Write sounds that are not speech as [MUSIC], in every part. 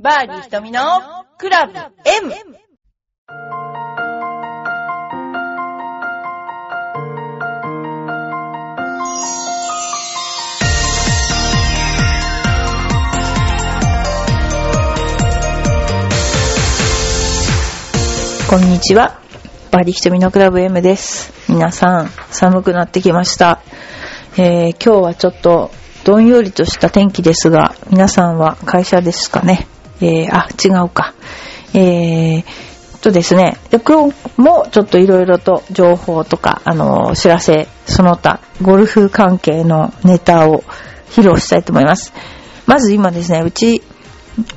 バーディー瞳のクラブ M! こんにちは。バーディー瞳のクラブ M です。皆さん、寒くなってきました。えー今日はちょっとどんよりとした天気ですが、皆さんは会社ですかね？えーあ、違うか。えーとですね、で今日もちょっといろいろと情報とか、あの、知らせ、その他、ゴルフ関係のネタを披露したいと思います。まず今ですね、うち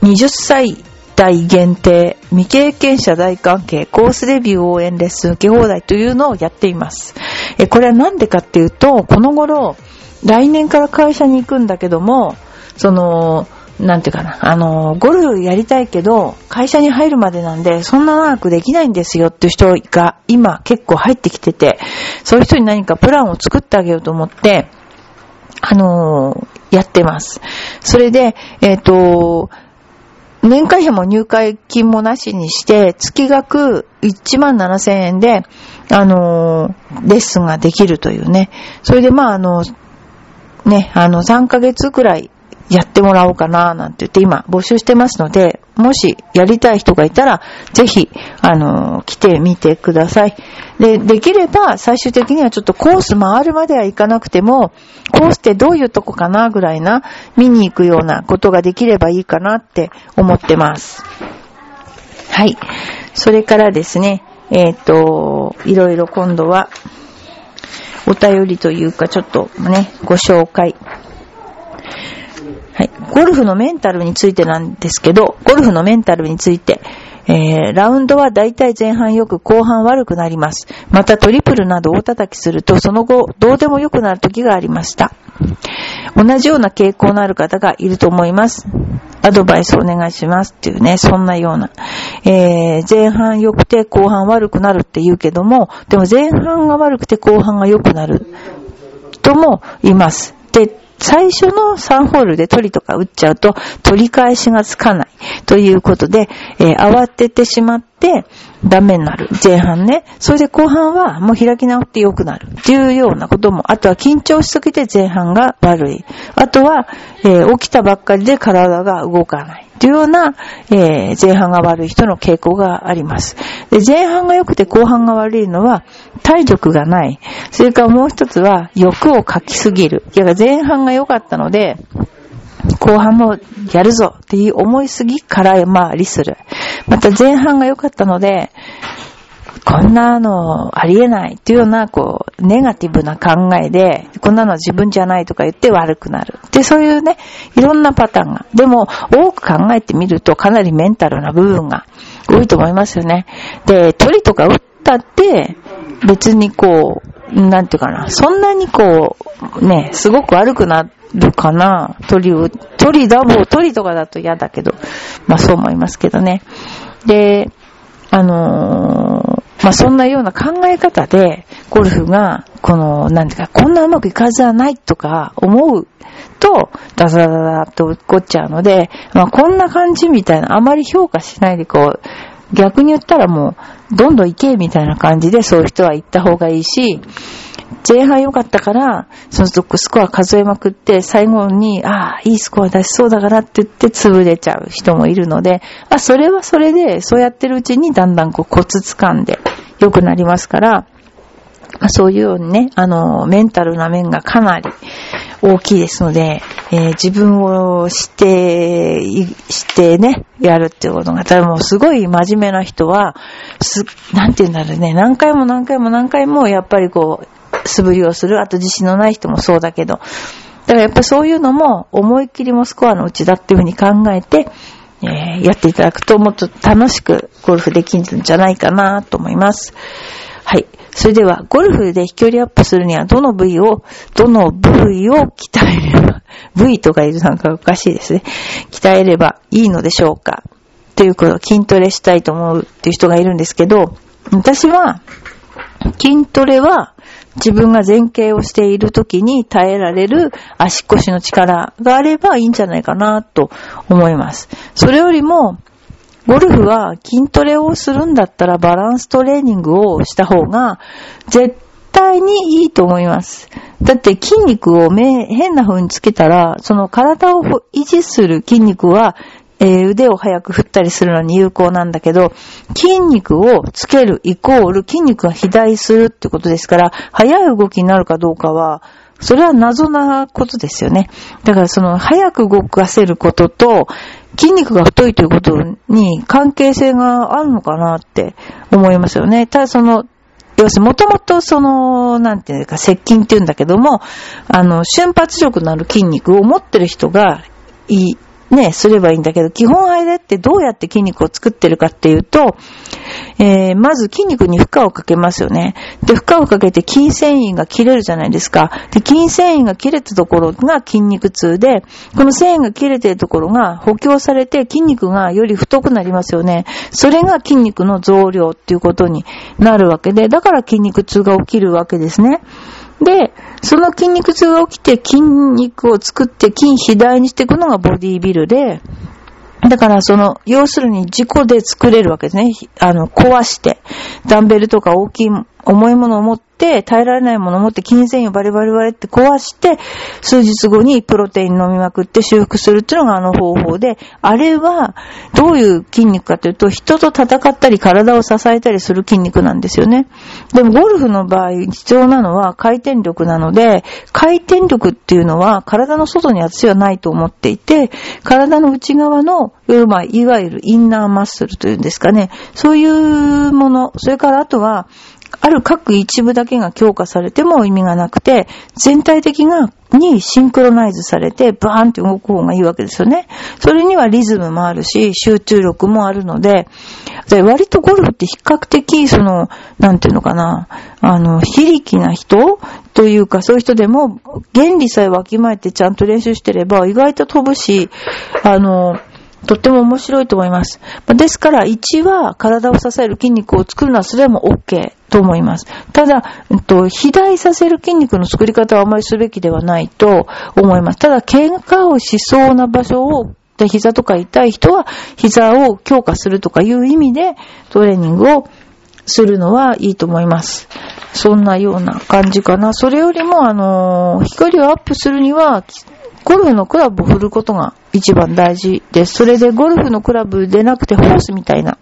20歳代限定未経験者大関係コースレビュー応援レッスン受け放題というのをやっています。えこれはなんでかっていうと、この頃、来年から会社に行くんだけども、その、なんていうかな、あの、ゴルフやりたいけど、会社に入るまでなんで、そんな長くできないんですよっていう人が今結構入ってきてて、そういう人に何かプランを作ってあげようと思って、あのやってます。それで、えっ、と、年会費も入会金もなしにして、月額1万7千円で、あのレッスンができるというね。それで、まあ、あの、ね、あの、3ヶ月くらいやってもらおうかな、なんて言って今募集してますので、もしやりたい人がいたら、ぜひ、あの、来てみてください。で、できれば、最終的にはちょっとコース回るまではいかなくても、コースってどういうとこかな、ぐらいな、見に行くようなことができればいいかなって思ってます。はい。それからですね、えっ、と、いろいろ今度は、お便りというか、ちょっとね、ご紹介。はい。ゴルフのメンタルについてなんですけど、ゴルフのメンタルについて、えー、ラウンドは大体前半よく後半悪くなります。またトリプルなど大叩きするとその後どうでも良くなる時がありました。同じような傾向のある方がいると思います。アドバイスお願いしますっていうね、そんなような。えー、前半良くて後半悪くなるって言うけども、でも前半が悪くて後半が良くなる人も言います。で、最初の3ホールで鳥とか打っちゃうと取り返しがつかないということで、えー慌ててしまってダメになる。前半ね。それで後半はもう開き直って良くなるっていうようなことも、あとは緊張しすぎて前半が悪い。あとは、えー起きたばっかりで体が動かない。というような、えー前半が悪い人の傾向があります。で前半が良くて後半が悪いのは体力がない。それからもう一つは欲をかきすぎる。いや前半が良かったので、後半もやるぞっていう思いすぎから回りする。また前半が良かったので、こんなのありえないっていうような、こう、ネガティブな考えで、こんなの自分じゃないとか言って悪くなる。で、そういうね、いろんなパターンが。でも、多く考えてみるとかなりメンタルな部分が多いと思いますよね。で、鳥とか打ったって、別にこう、なんていうかな、そんなにこう、ね、すごく悪くなるかな、鳥を、鳥だもん、鳥とかだと嫌だけど、まあそう思いますけどね。で、あのーまあ、そんなような考え方で、ゴルフが、この、なんていうか、こんなうまくいくはずはないとか思うと、ダダダダって落っこっちゃうので、まあ、こんな感じみたいな、あまり評価しないで、こう、逆に言ったらもう、どんどん行けみたいな感じで、そういう人は行った方がいいし、前半良かったから、そのスコア数えまくって、最後に、ああ、いいスコア出しそうだからって言って潰れちゃう人もいるので、あ、それはそれで、そうやってるうちにだんだんこうコツ掴んで良くなりますから、そういうようにね、あの、メンタルな面がかなり大きいですので、えー自分を知って、してね、やるっていうことが、ただもうすごい真面目な人は、す、なんて言うんだろうね、何回も何回も何回もやっぱりこう、素振りをする。あと自信のない人もそうだけど。だからやっぱそういうのも思いっきりもスコアのうちだっていうふうに考えて、えーやっていただくともっと楽しくゴルフできるんじゃないかなと思います。はい。それでは、ゴルフで飛距離アップするにはどの部位を、どの部位を鍛えれば、[LAUGHS] 部位とか言うとなんかおかしいですね。鍛えればいいのでしょうかということ、筋トレしたいと思うっていう人がいるんですけど、私は、筋トレは自分が前傾をしている時に耐えられる足腰の力があればいいんじゃないかなと思います。それよりも、ゴルフは筋トレをするんだったらバランストレーニングをした方が絶対にいいと思います。だって筋肉を変な風につけたら、その体を維持する筋肉はえー、腕を早く振ったりするのに有効なんだけど、筋肉をつけるイコール筋肉が肥大するってことですから、速い動きになるかどうかは、それは謎なことですよね。だからその、早く動かせることと、筋肉が太いということに関係性があるのかなって思いますよね。ただその、要するにもともとその、なんていうか、接近っていうんだけども、あの、瞬発力のある筋肉を持ってる人がいい、ね、すればいいんだけど、基本あれってどうやって筋肉を作ってるかっていうと、えー、まず筋肉に負荷をかけますよね。で、負荷をかけて筋繊維が切れるじゃないですか。で、筋繊維が切れたところが筋肉痛で、この繊維が切れてるところが補強されて筋肉がより太くなりますよね。それが筋肉の増量っていうことになるわけで、だから筋肉痛が起きるわけですね。で、その筋肉痛が起きて筋肉を作って筋肥大にしていくのがボディービルで、だからその、要するに事故で作れるわけですね。あの、壊して、ダンベルとか大きい重いものを持って、耐えられないものを持って、筋繊維をバリバリバリって壊して、数日後にプロテイン飲みまくって修復するっていうのがあの方法で、あれは、どういう筋肉かというと、人と戦ったり体を支えたりする筋肉なんですよね。でもゴルフの場合、必要なのは回転力なので、回転力っていうのは体の外にはないと思っていて、体の内側の、まあ、いわゆるインナーマッスルというんですかね、そういうもの、それからあとは、ある各一部だけが強化されても意味がなくて、全体的が、にシンクロナイズされて、バーンって動く方がいいわけですよね。それにはリズムもあるし、集中力もあるので、で割とゴルフって比較的、その、なんていうのかな、あの、非力な人というか、そういう人でも、原理さえわきまえてちゃんと練習してれば、意外と飛ぶし、あの、とっても面白いと思います。ですから、1は体を支える筋肉を作るのはそれも OK と思います。ただ、えっと、肥大させる筋肉の作り方はあまりすべきではないと思います。ただ、喧嘩をしそうな場所をで、膝とか痛い人は膝を強化するとかいう意味でトレーニングをするのはいいと思います。そんなような感じかな。それよりも、あのー、飛距離をアップするには、ゴルフのクラブを振ることが一番大事です。それでゴルフのクラブでなくてホースみたいな、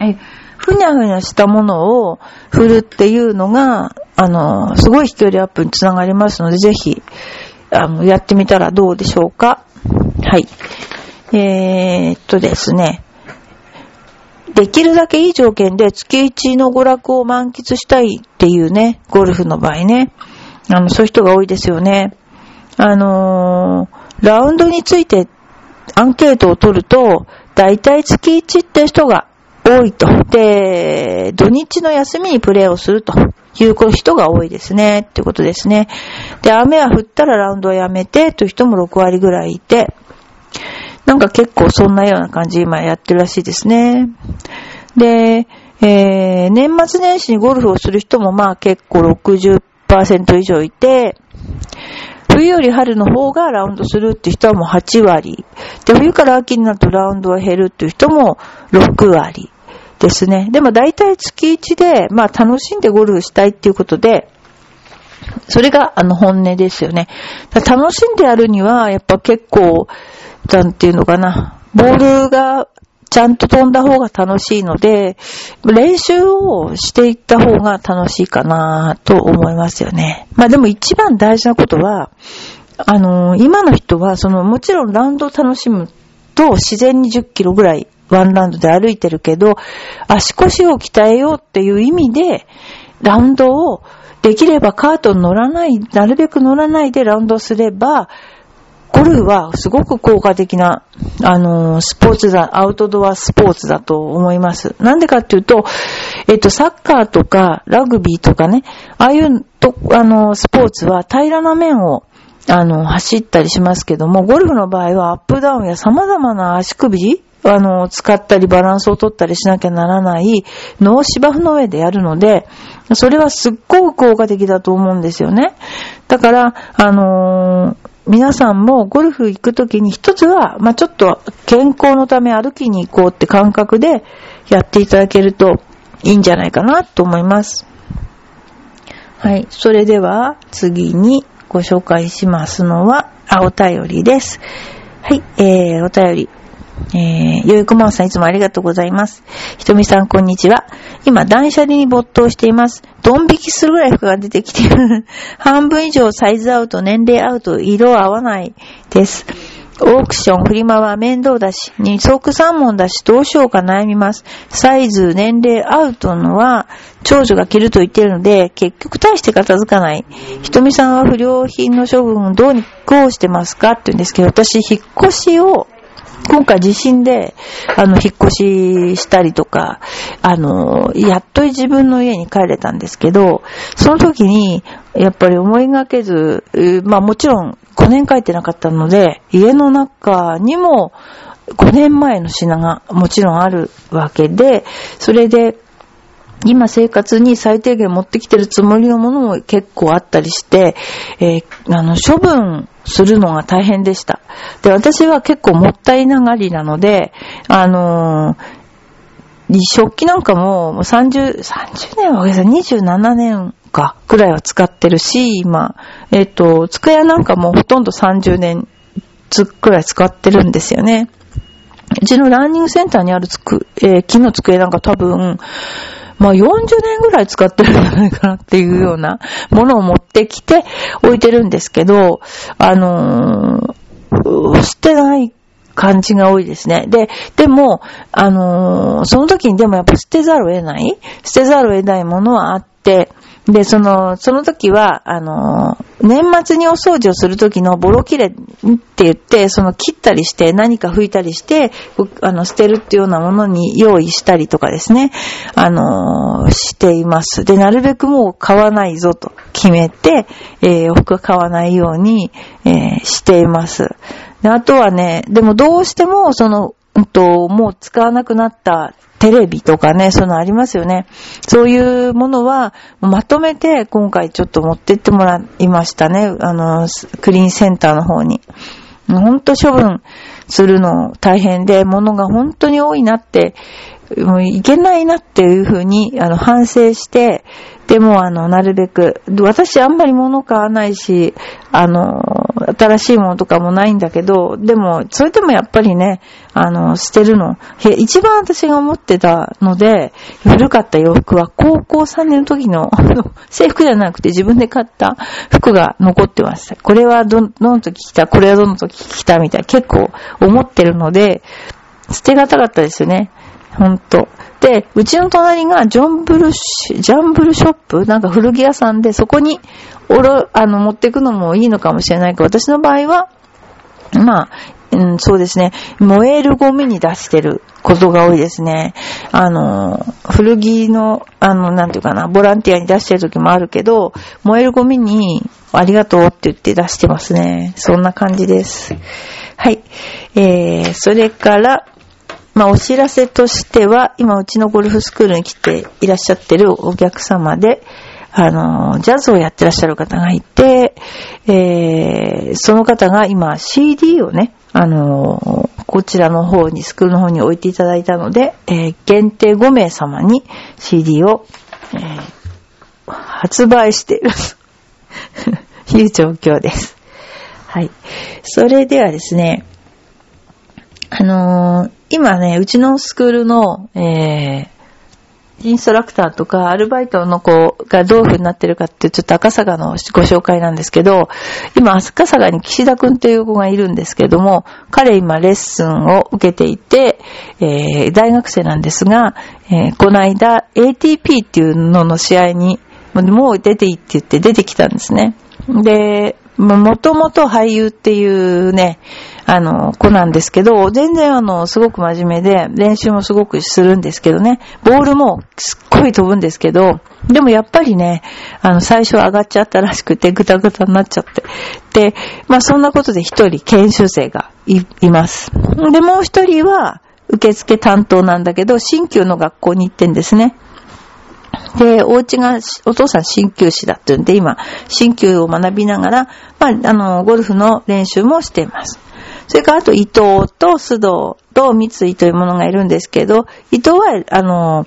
え、ふにゃふにゃしたものを振るっていうのが、あの、すごい飛距離アップにつながりますので、ぜひ、あの、やってみたらどうでしょうか。はい。えー、っとですね。できるだけいい条件で月一の娯楽を満喫したいっていうね、ゴルフの場合ね。あの、そういう人が多いですよね。あのー、ラウンドについてアンケートを取ると、だいたい月1って人が多いと。で、土日の休みにプレーをするという人が多いですね。ってことですね。で、雨は降ったらラウンドをやめてという人も6割ぐらいいて、なんか結構そんなような感じ今やってるらしいですね。で、えー、年末年始にゴルフをする人もまあ結構60%以上いて、冬より春の方がラウンドするって人はもう8割。で、冬から秋になるとラウンドは減るっていう人も6割ですね。でも大体月1で、まあ楽しんでゴルフしたいっていうことで、それがあの本音ですよね。楽しんでやるには、やっぱ結構、なんていうのかな、ボールがちゃんと飛んだ方が楽しいので、練習をしていった方が楽しいかなと思いますよね。まあでも一番大事なことは、あのー、今の人は、その、もちろんラウンドを楽しむと自然に10キロぐらいワンラウンドで歩いてるけど、足腰を鍛えようっていう意味で、ラウンドをできればカートに乗らない、なるべく乗らないでラウンドすれば、ゴルフはすごく効果的な、あの、スポーツだ、アウトドアスポーツだと思います。なんでかっていうと、えっと、サッカーとか、ラグビーとかね、ああいうと、あの、スポーツは平らな面を、あの、走ったりしますけども、ゴルフの場合はアップダウンや様々な足首あの、使ったりバランスを取ったりしなきゃならない脳芝生の上でやるので、それはすっごく効果的だと思うんですよね。だから、あのー皆さんもゴルフ行くときに一つは、まあ、ちょっと健康のため歩きに行こうって感覚でやっていただけるといいんじゃないかなと思います。はい。それでは次にご紹介しますのは、あ、お便りです。はい。えー、お便り。えー、よいこまんさんいつもありがとうございます。ひとみさんこんにちは。今、断捨離に没頭しています。ドン引きするぐらい服が出てきてる。[LAUGHS] 半分以上サイズアウト、年齢アウト、色合わないです。オークション、フリマは面倒だし、二足三問だし、どうしようか悩みます。サイズ、年齢、アウトのは、長女が着ると言ってるので、結局大して片付かない。ひとみさんは不良品の処分をどうにこうしてますかって言うんですけど、私、引っ越しを今回地震で、あの、引っ越ししたりとか、あの、やっと自分の家に帰れたんですけど、その時に、やっぱり思いがけず、まあもちろん5年帰ってなかったので、家の中にも5年前の品がもちろんあるわけで、それで、今生活に最低限持ってきてるつもりのものも結構あったりして、えー、あの、処分するのが大変でした。で、私は結構もったいながりなので、あのー、食器なんかも30、30年は27年か、くらいは使ってるし、今、えっ、ー、と、机なんかもほとんど30年つくらい使ってるんですよね。うちのランニングセンターにあるつく、えー、木の机なんか多分、まあ40年ぐらい使ってるんじゃないかなっていうようなものを持ってきて置いてるんですけど、あのー、捨てない感じが多いですね。で、でも、あのー、その時にでもやっぱ捨てざるを得ない捨てざるを得ないものはあって、で、その、その時は、あの、年末にお掃除をする時のボロ切れって言って、その切ったりして何か拭いたりして、あの、捨てるっていうようなものに用意したりとかですね、あの、しています。で、なるべくもう買わないぞと決めて、えー、服買わないように、えー、しています。で、あとはね、でもどうしても、その、うんと、もう使わなくなったテレビとかね、そのありますよね。そういうものは、まとめて今回ちょっと持ってってもらいましたね。あの、クリーンセンターの方に。ほんと処分するの大変で、物が本当に多いなって、もういけないなっていうふうに、あの、反省して、でも、あの、なるべく、私あんまり物買わないし、あの、新しいものとかもないんだけど、でも、それでもやっぱりね、あの、捨てるの。一番私が思ってたので、古かった洋服は高校3年の時の、制服じゃなくて自分で買った服が残ってました。これはど、どの時着た、これはどの時着たみたいな結構思ってるので、捨てがたかったですよね。ほんと。で、うちの隣がジョンブルシ、ジャンブルショップなんか古着屋さんで、そこに、おろ、あの、持ってくのもいいのかもしれないけど、私の場合は、まあ、うん、そうですね。燃えるゴミに出してることが多いですね。あの、古着の、あの、なんていうかな、ボランティアに出してる時もあるけど、燃えるゴミにありがとうって言って出してますね。そんな感じです。はい。えー、それから、まあ、お知らせとしては、今、うちのゴルフスクールに来ていらっしゃってるお客様で、あの、ジャズをやってらっしゃる方がいて、えー、その方が今 CD をね、あの、こちらの方に、スクールの方に置いていただいたので、えー、限定5名様に CD を、えー、発売していると [LAUGHS] いう状況です。はい。それではですね、あのー、今ね、うちのスクールの、えー、インストラクターとかアルバイトの子がどういう風になってるかってちょっと赤坂のご紹介なんですけど、今赤坂に岸田くんという子がいるんですけども、彼今レッスンを受けていて、えー、大学生なんですが、えー、この間 ATP っていうのの試合にもう出ていいって言って出てきたんですね。で、もともと俳優っていうね、あの、子なんですけど、全然あの、すごく真面目で、練習もすごくするんですけどね、ボールもすっごい飛ぶんですけど、でもやっぱりね、あの、最初上がっちゃったらしくて、ぐたぐたになっちゃって。で、まあそんなことで一人研修生がいます。で、もう一人は、受付担当なんだけど、新旧の学校に行ってんですね。で、お家が、お父さん鍼灸師だって言うんで、今、鍼灸を学びながら、まあ、あの、ゴルフの練習もしています。それから、あと、伊藤と須藤と三井というものがいるんですけど、伊藤は、あの、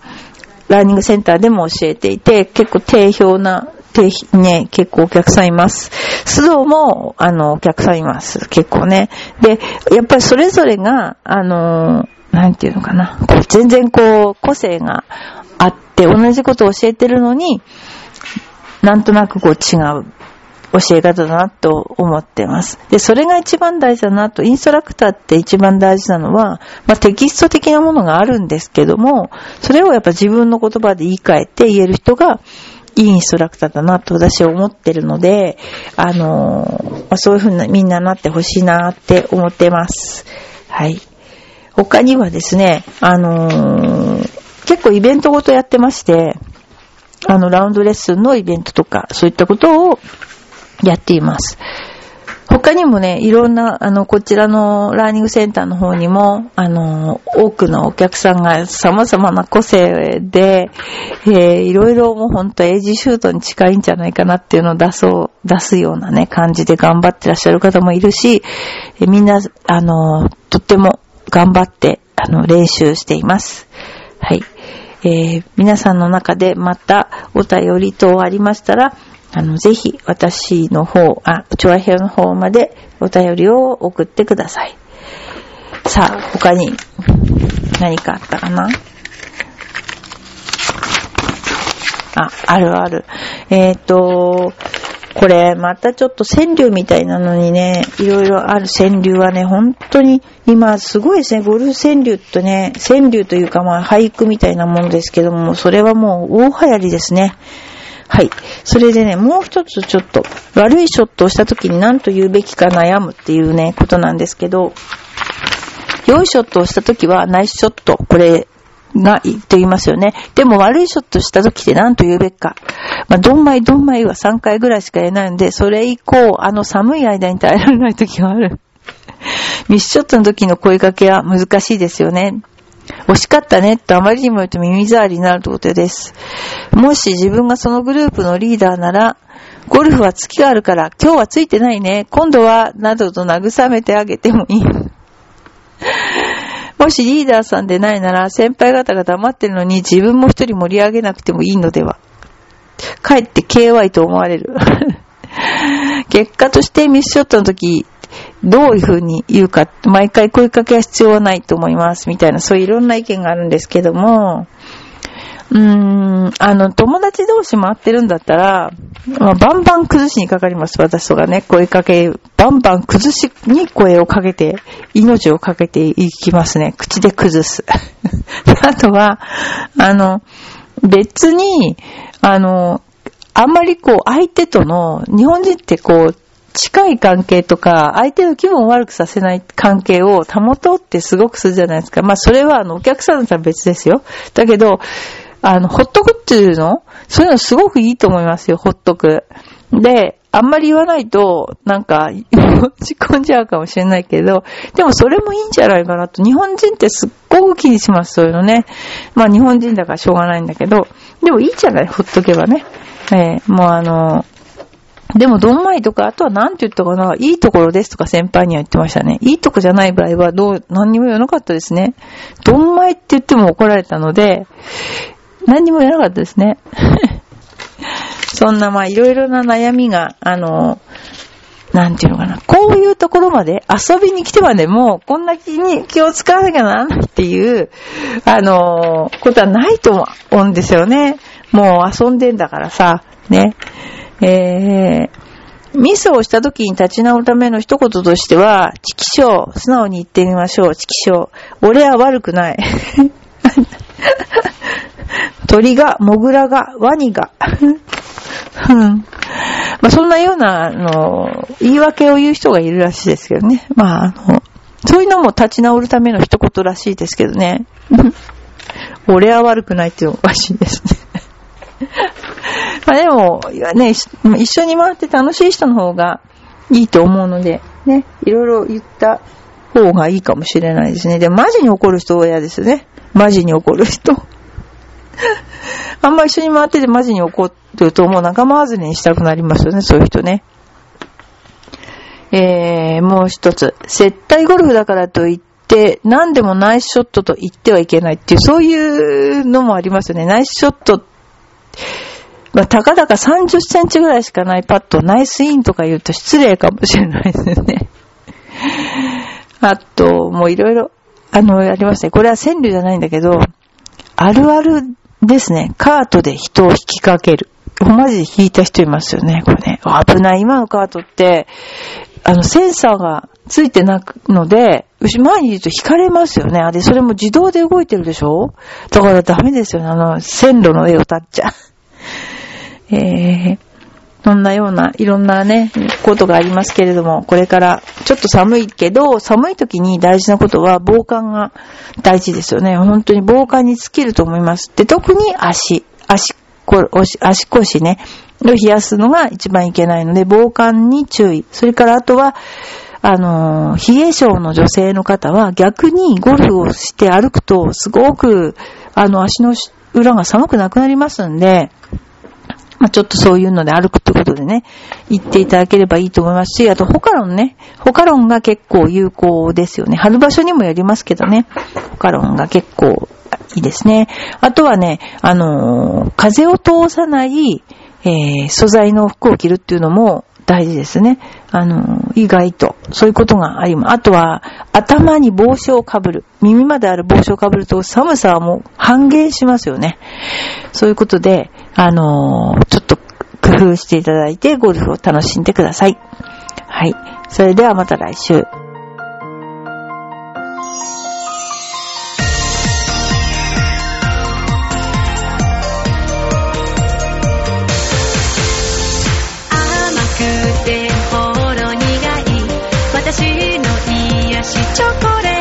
ラーニングセンターでも教えていて、結構定評な、定、ね、結構お客さんいます。須藤も、あの、お客さんいます。結構ね。で、やっぱりそれぞれが、あの、なんていうのかな。全然こう、個性があって同じことを教えてるのに、なんとなくこう違う教え方だなと思ってます。で、それが一番大事だなと、インストラクターって一番大事なのは、まあ、テキスト的なものがあるんですけども、それをやっぱ自分の言葉で言い換えて言える人が、いいインストラクターだなと私は思ってるので、あのー、そういうふうなみんななってほしいなって思ってます。はい。他にはですね、あのー結構イベントごとやってまして、あの、ラウンドレッスンのイベントとか、そういったことをやっています。他にもね、いろんな、あの、こちらのラーニングセンターの方にも、あの、多くのお客さんが様々な個性で、えー、いろいろもうほんとエイジシュートに近いんじゃないかなっていうのを出そう、出すようなね、感じで頑張ってらっしゃる方もいるし、えー、みんな、あの、とっても頑張って、あの、練習しています。はい。えー、皆さんの中でまたお便り等ありましたら、あの、ぜひ私の方、あ、チョアヘアの方までお便りを送ってください。さあ、他に何かあったかな？あ、あるある。えっ、ー、と、これ、またちょっと川柳みたいなのにね、いろいろある川柳はね、本当に今すごいですね、ゴルフ川柳とね、川柳というかまあ俳句みたいなものですけども、それはもう大流行りですね。はい。それでね、もう一つちょっと悪いショットをした時に何と言うべきか悩むっていうね、ことなんですけど、良いショットをした時はナイスショット。これ、が、と言いますよね。でも悪いショットした時って何と言うべきか。まあ、どんまいどんまいは3回ぐらいしか言えないんで、それ以降、あの寒い間に耐えられない時がある。ミスショットの時の声かけは難しいですよね。惜しかったねとあまりにも言うと耳障りになるということです。もし自分がそのグループのリーダーなら、ゴルフは月があるから今日はついてないね。今度は、などと慰めてあげてもいい。[LAUGHS] もしリーダーさんでないなら、先輩方が黙ってるのに自分も一人盛り上げなくてもいいのでは。かえって KY と思われる。[LAUGHS] 結果としてミスショットの時、どういう風に言うか、毎回声かけは必要はないと思います、みたいな、そういういろんな意見があるんですけども、うーん、あの、友達同士回ってるんだったら、まあ、バンバン崩しにかかります、私とかね。声かけ、バンバン崩しに声をかけて、命をかけていきますね。口で崩す。[LAUGHS] あとは、あの、別に、あの、あんまりこう、相手との、日本人ってこう、近い関係とか、相手の気分を悪くさせない関係を保とうってすごくするじゃないですか。まあ、それはあの、お客さんだったら別ですよ。だけど、あの、ほっとくっていうの？そういうのすごくいいと思いますよ、ほっとく。で、あんまり言わないと、なんか、落ち込んじゃうかもしれないけど、でもそれもいいんじゃないかなと。日本人ってすっごく気にします、そういうのね。まあ日本人だからしょうがないんだけど、でもいいじゃない、ほっとけばね。えー、もうあの、でも、どんまいとか、あとは何て言ったかな、いいところですとか先輩には言ってましたね。いいとこじゃない場合は、どう、何にも言わなかったですね。どんまいって言っても怒られたので、何にもやらなかったですね。[LAUGHS] そんな、まあ、いろいろな悩みが、あの、なんていうのかな。こういうところまで、遊びに来てまでも、こんな気に気を使わなきゃならないっていう、あの、ことはないと思うんですよね。もう遊んでんだからさ、ね。えー、ミスをした時に立ち直るための一言としては、チキショー、素直に言ってみましょう、チキショー。俺は悪くない。[LAUGHS] 鳥が、モグラが、ワニが。[LAUGHS] まあ、そんなような、あの、言い訳を言う人がいるらしいですけどね。まあ、あの、そういうのも立ち直るための一言らしいですけどね。[LAUGHS] 俺は悪くないっていうのおかしいですね。まあでも、ね、一緒に回って楽しい人の方がいいと思うので、ね、いろいろ言った方がいいかもしれないですね。で、マジに怒る人は嫌ですね。マジに怒る人。[LAUGHS] あんま一緒に回っててマジに怒るともう仲間外れにしたくなりますよね、そういう人ね。えー、もう一つ。接待ゴルフだからといって、何でもナイスショットと言ってはいけないっていう、そういうのもありますよね。ナイスショット、まあ、たかだか30センチぐらいしかないパット、ナイスインとか言うと失礼かもしれないですね。[LAUGHS] あと、もういろいろ、あの、ありますね。これは川柳じゃないんだけど、あるあるですね。カートで人を引きかける。マジで引いた人いますよね、これね。危ない。今のカートって、あの、センサーがついてなくので、前にいると引かれますよね。あれ、それも自動で動いてるでしょ？だからダメですよね。あの、線路の上を立っちゃう。[LAUGHS] えー、そんなような、いろんなね、ことがありますけれども、これから、ちょっと寒いけど、寒い時に大事なことは、防寒が大事ですよね。本当に防寒に尽きると思います。で、特に足、足、足腰ね、を冷やすのが一番いけないので、防寒に注意。それからあとは、あの、冷え性の女性の方は逆にゴルフをして歩くとすごく、あの、足の裏が寒くなくなりますんで、まあ、ちょっとそういうので歩くってことでね、言っていただければいいと思いますし、あと、ホカロンね。ホカロンが結構有効ですよね。貼る場所にもよりますけどね。ホカロンが結構いいですね。あとはね、あのー、風を通さない、えー、素材の服を着るっていうのも大事ですね。あの、意外と。そういうことがあります。あとは、頭に帽子をかぶる。耳まである帽子をかぶると寒さはもう半減しますよね。そういうことで、あのー、ちょっと工夫していただいてゴルフを楽しんでください。はい。それではまた来週。私の癒しチョコ